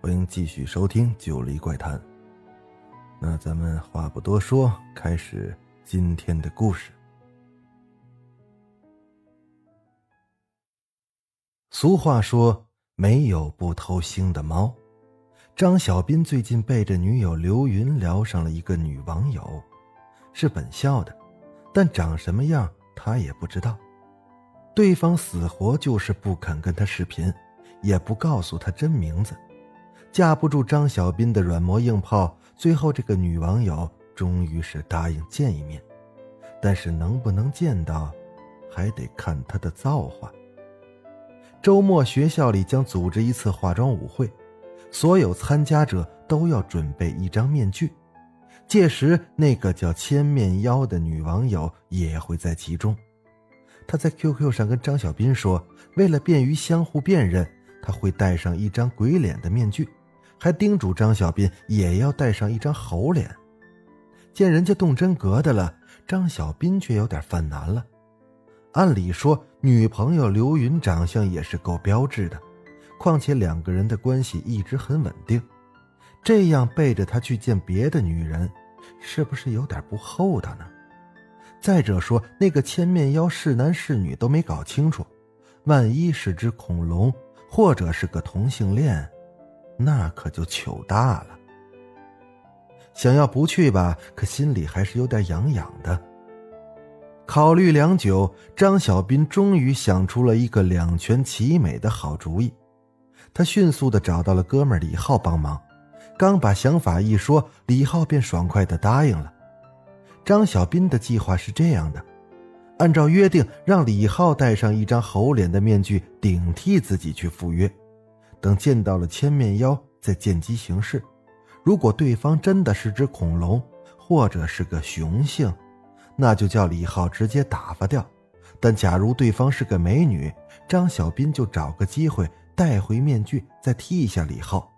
欢迎继续收听《九黎怪谈》。那咱们话不多说，开始今天的故事。俗话说，没有不偷腥的猫。张小斌最近背着女友刘云聊上了一个女网友，是本校的，但长什么样他也不知道。对方死活就是不肯跟他视频，也不告诉他真名字。架不住张小斌的软磨硬泡，最后这个女网友终于是答应见一面，但是能不能见到，还得看他的造化。周末学校里将组织一次化妆舞会，所有参加者都要准备一张面具，届时那个叫千面妖的女网友也会在其中。他在 QQ 上跟张小斌说，为了便于相互辨认，他会戴上一张鬼脸的面具，还叮嘱张小斌也要带上一张猴脸。见人家动真格的了，张小斌却有点犯难了。按理说，女朋友刘云长相也是够标致的，况且两个人的关系一直很稳定，这样背着他去见别的女人，是不是有点不厚道呢？再者说，那个千面妖是男是女都没搞清楚，万一是只恐龙，或者是个同性恋，那可就糗大了。想要不去吧，可心里还是有点痒痒的。考虑良久，张小斌终于想出了一个两全其美的好主意。他迅速的找到了哥们李浩帮忙，刚把想法一说，李浩便爽快的答应了。张小斌的计划是这样的：按照约定，让李浩戴上一张猴脸的面具顶替自己去赴约，等见到了千面妖再见机行事。如果对方真的是只恐龙，或者是个雄性，那就叫李浩直接打发掉；但假如对方是个美女，张小斌就找个机会带回面具，再替一下李浩。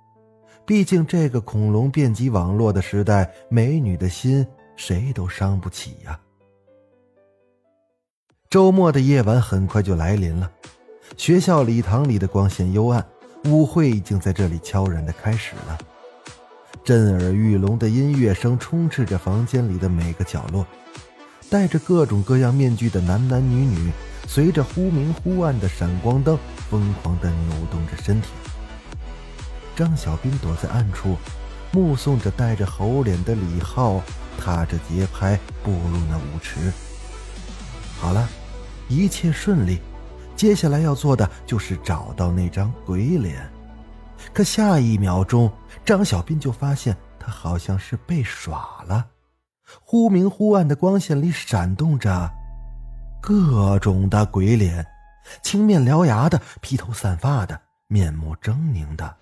毕竟这个恐龙遍及网络的时代，美女的心。谁都伤不起呀。周末的夜晚很快就来临了，学校礼堂里的光线幽暗，舞会已经在这里悄然的开始了。震耳欲聋的音乐声充斥着房间里的每个角落，戴着各种各样面具的男男女女，随着忽明忽暗的闪光灯，疯狂的扭动着身体。张小斌躲在暗处，目送着戴着猴脸的李浩。踏着节拍步入那舞池。好了，一切顺利，接下来要做的就是找到那张鬼脸。可下一秒钟，张小斌就发现他好像是被耍了。忽明忽暗的光线里闪动着各种的鬼脸，青面獠牙的，披头散发的，面目狰狞的。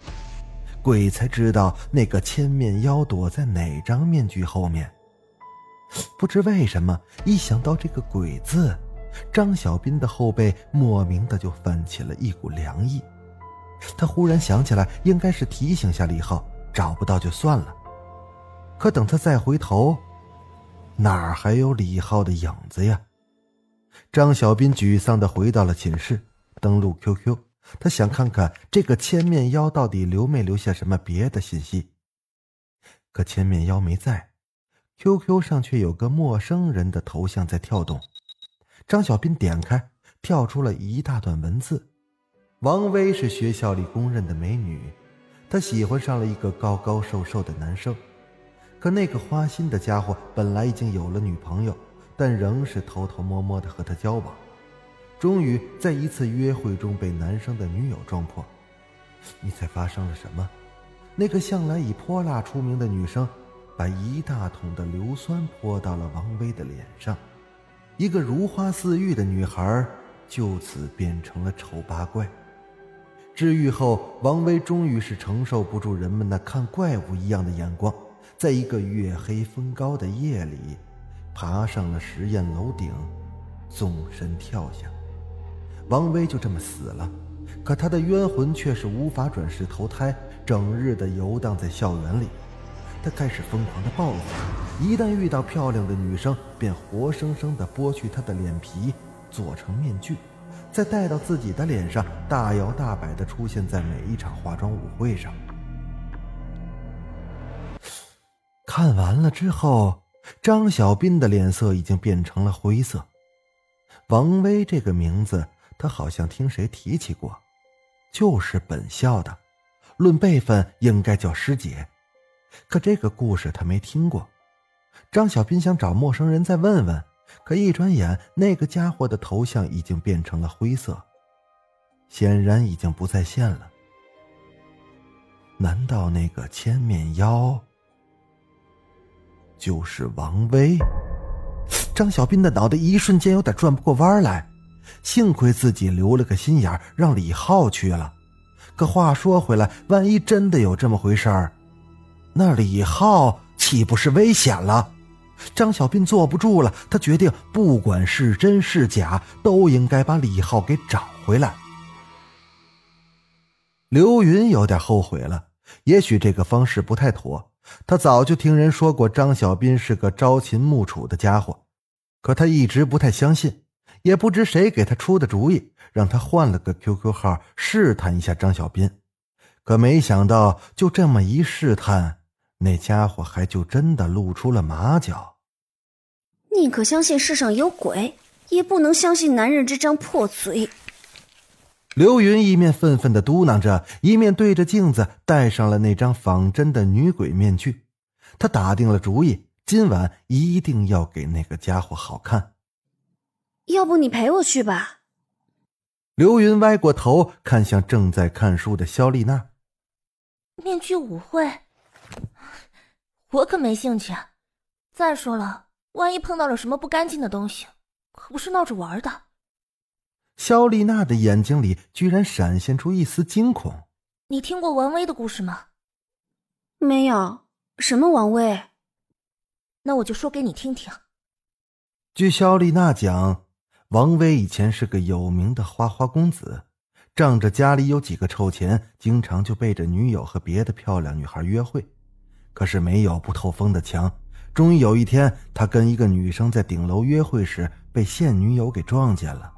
鬼才知道那个千面妖躲在哪张面具后面。不知为什么，一想到这个“鬼”字，张小斌的后背莫名的就泛起了一股凉意。他忽然想起来，应该是提醒下李浩，找不到就算了。可等他再回头，哪儿还有李浩的影子呀？张小斌沮丧的回到了寝室，登录 QQ，他想看看这个千面妖到底留没留下什么别的信息。可千面妖没在。QQ 上却有个陌生人的头像在跳动，张小斌点开，跳出了一大段文字。王薇是学校里公认的美女，她喜欢上了一个高高瘦瘦的男生，可那个花心的家伙本来已经有了女朋友，但仍是偷偷摸摸的和他交往。终于在一次约会中被男生的女友撞破。你猜发生了什么？那个向来以泼辣出名的女生。把一大桶的硫酸泼到了王威的脸上，一个如花似玉的女孩就此变成了丑八怪。治愈后，王威终于是承受不住人们那看怪物一样的眼光，在一个月黑风高的夜里，爬上了实验楼顶，纵身跳下。王威就这么死了，可他的冤魂却是无法转世投胎，整日的游荡在校园里。他开始疯狂的报复，一旦遇到漂亮的女生，便活生生的剥去她的脸皮，做成面具，再戴到自己的脸上，大摇大摆的出现在每一场化妆舞会上。看完了之后，张小斌的脸色已经变成了灰色。王威这个名字。他好像听谁提起过，就是本校的，论辈分应该叫师姐，可这个故事他没听过。张小斌想找陌生人再问问，可一转眼，那个家伙的头像已经变成了灰色，显然已经不在线了。难道那个千面妖就是王威？张小斌的脑袋一瞬间有点转不过弯来。幸亏自己留了个心眼让李浩去了。可话说回来，万一真的有这么回事儿，那李浩岂不是危险了？张小斌坐不住了，他决定不管是真是假，都应该把李浩给找回来。刘云有点后悔了，也许这个方式不太妥。他早就听人说过张小斌是个朝秦暮楚的家伙，可他一直不太相信。也不知谁给他出的主意，让他换了个 QQ 号试探一下张小斌。可没想到，就这么一试探，那家伙还就真的露出了马脚。宁可相信世上有鬼，也不能相信男人这张破嘴。刘云一面愤愤的嘟囔着，一面对着镜子戴上了那张仿真的女鬼面具。他打定了主意，今晚一定要给那个家伙好看。要不你陪我去吧。刘云歪过头看向正在看书的肖丽娜。面具舞会，我可没兴趣。再说了，万一碰到了什么不干净的东西，可不是闹着玩的。肖丽娜的眼睛里居然闪现出一丝惊恐。你听过王威的故事吗？没有。什么王威？那我就说给你听听。据肖丽娜讲。王威以前是个有名的花花公子，仗着家里有几个臭钱，经常就背着女友和别的漂亮女孩约会。可是没有不透风的墙，终于有一天，他跟一个女生在顶楼约会时，被现女友给撞见了。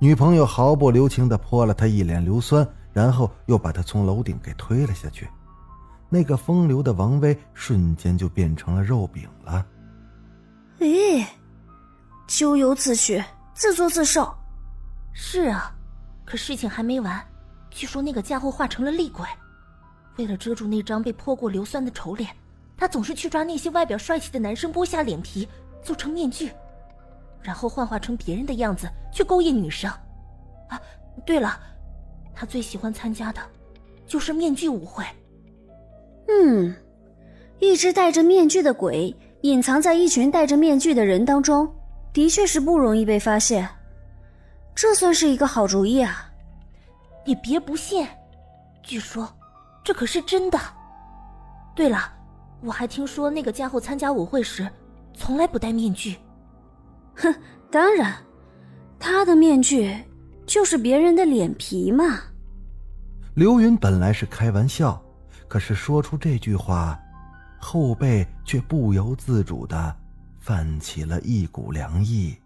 女朋友毫不留情地泼了他一脸硫酸，然后又把他从楼顶给推了下去。那个风流的王威瞬间就变成了肉饼了。咦，咎由自取。自作自受，是啊，可事情还没完。据说那个家伙化成了厉鬼，为了遮住那张被泼过硫酸的丑脸，他总是去抓那些外表帅气的男生，剥下脸皮做成面具，然后幻化成别人的样子去勾引女生。啊，对了，他最喜欢参加的，就是面具舞会。嗯，一只戴着面具的鬼隐藏在一群戴着面具的人当中。的确是不容易被发现，这算是一个好主意啊！你别不信，据说这可是真的。对了，我还听说那个家伙参加舞会时从来不戴面具。哼，当然，他的面具就是别人的脸皮嘛。刘云本来是开玩笑，可是说出这句话，后背却不由自主的。泛起了一股凉意。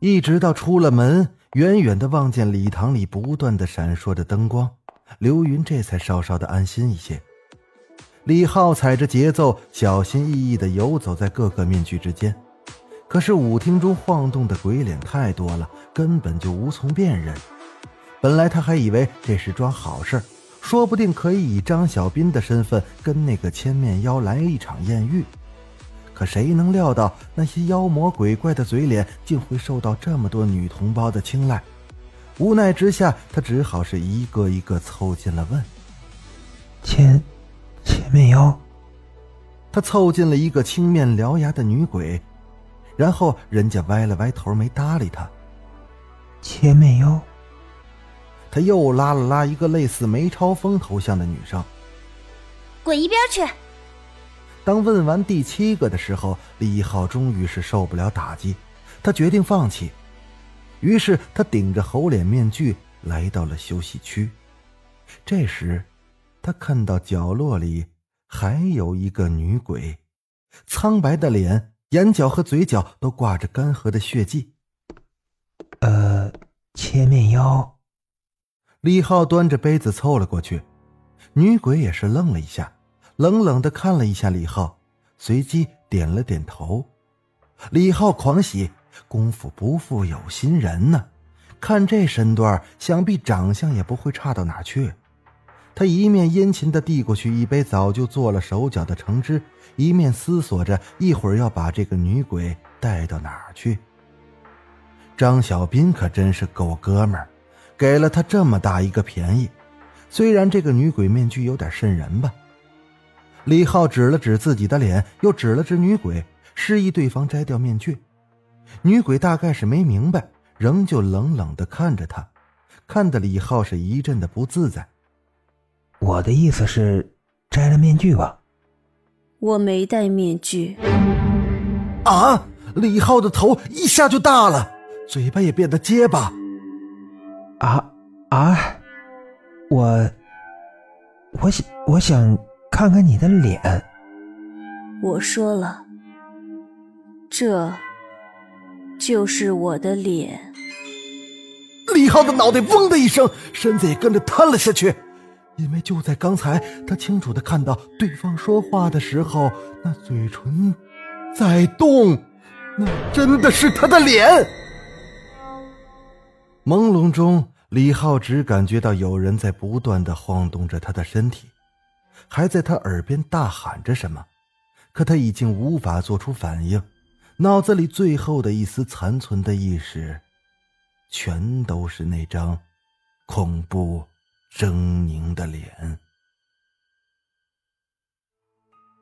一直到出了门，远远的望见礼堂里不断的闪烁着灯光，刘云这才稍稍的安心一些。李浩踩着节奏，小心翼翼的游走在各个面具之间。可是舞厅中晃动的鬼脸太多了，根本就无从辨认。本来他还以为这是桩好事，说不定可以以张小斌的身份跟那个千面妖来一场艳遇。可谁能料到那些妖魔鬼怪的嘴脸竟会受到这么多女同胞的青睐？无奈之下，他只好是一个一个凑近了问：“千，千面妖。”他凑近了一个青面獠牙的女鬼，然后人家歪了歪头，没搭理他。千面妖。他又拉了拉一个类似梅超风头像的女生，滚一边去！当问完第七个的时候，李浩终于是受不了打击，他决定放弃。于是他顶着猴脸面具来到了休息区。这时，他看到角落里还有一个女鬼，苍白的脸、眼角和嘴角都挂着干涸的血迹。呃，切面妖。李浩端着杯子凑了过去，女鬼也是愣了一下。冷冷的看了一下李浩，随即点了点头。李浩狂喜，功夫不负有心人呢，看这身段，想必长相也不会差到哪去。他一面殷勤的递过去一杯早就做了手脚的橙汁，一面思索着一会儿要把这个女鬼带到哪儿去。张小斌可真是够哥们儿，给了他这么大一个便宜。虽然这个女鬼面具有点瘆人吧。李浩指了指自己的脸，又指了指女鬼，示意对方摘掉面具。女鬼大概是没明白，仍旧冷冷的看着他，看得李浩是一阵的不自在。我的意思是，摘了面具吧。我没戴面具。啊！李浩的头一下就大了，嘴巴也变得结巴。啊啊！我，我想，我想。看看你的脸，我说了，这就是我的脸。李浩的脑袋嗡的一声，身子也跟着瘫了下去，因为就在刚才，他清楚的看到对方说话的时候，那嘴唇在动，那真的是他的脸。朦胧中，李浩只感觉到有人在不断的晃动着他的身体。还在他耳边大喊着什么，可他已经无法做出反应，脑子里最后的一丝残存的意识，全都是那张恐怖狰狞的脸。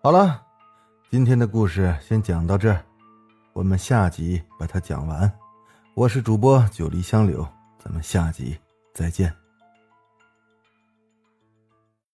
好了，今天的故事先讲到这儿，我们下集把它讲完。我是主播九黎香柳，咱们下集再见。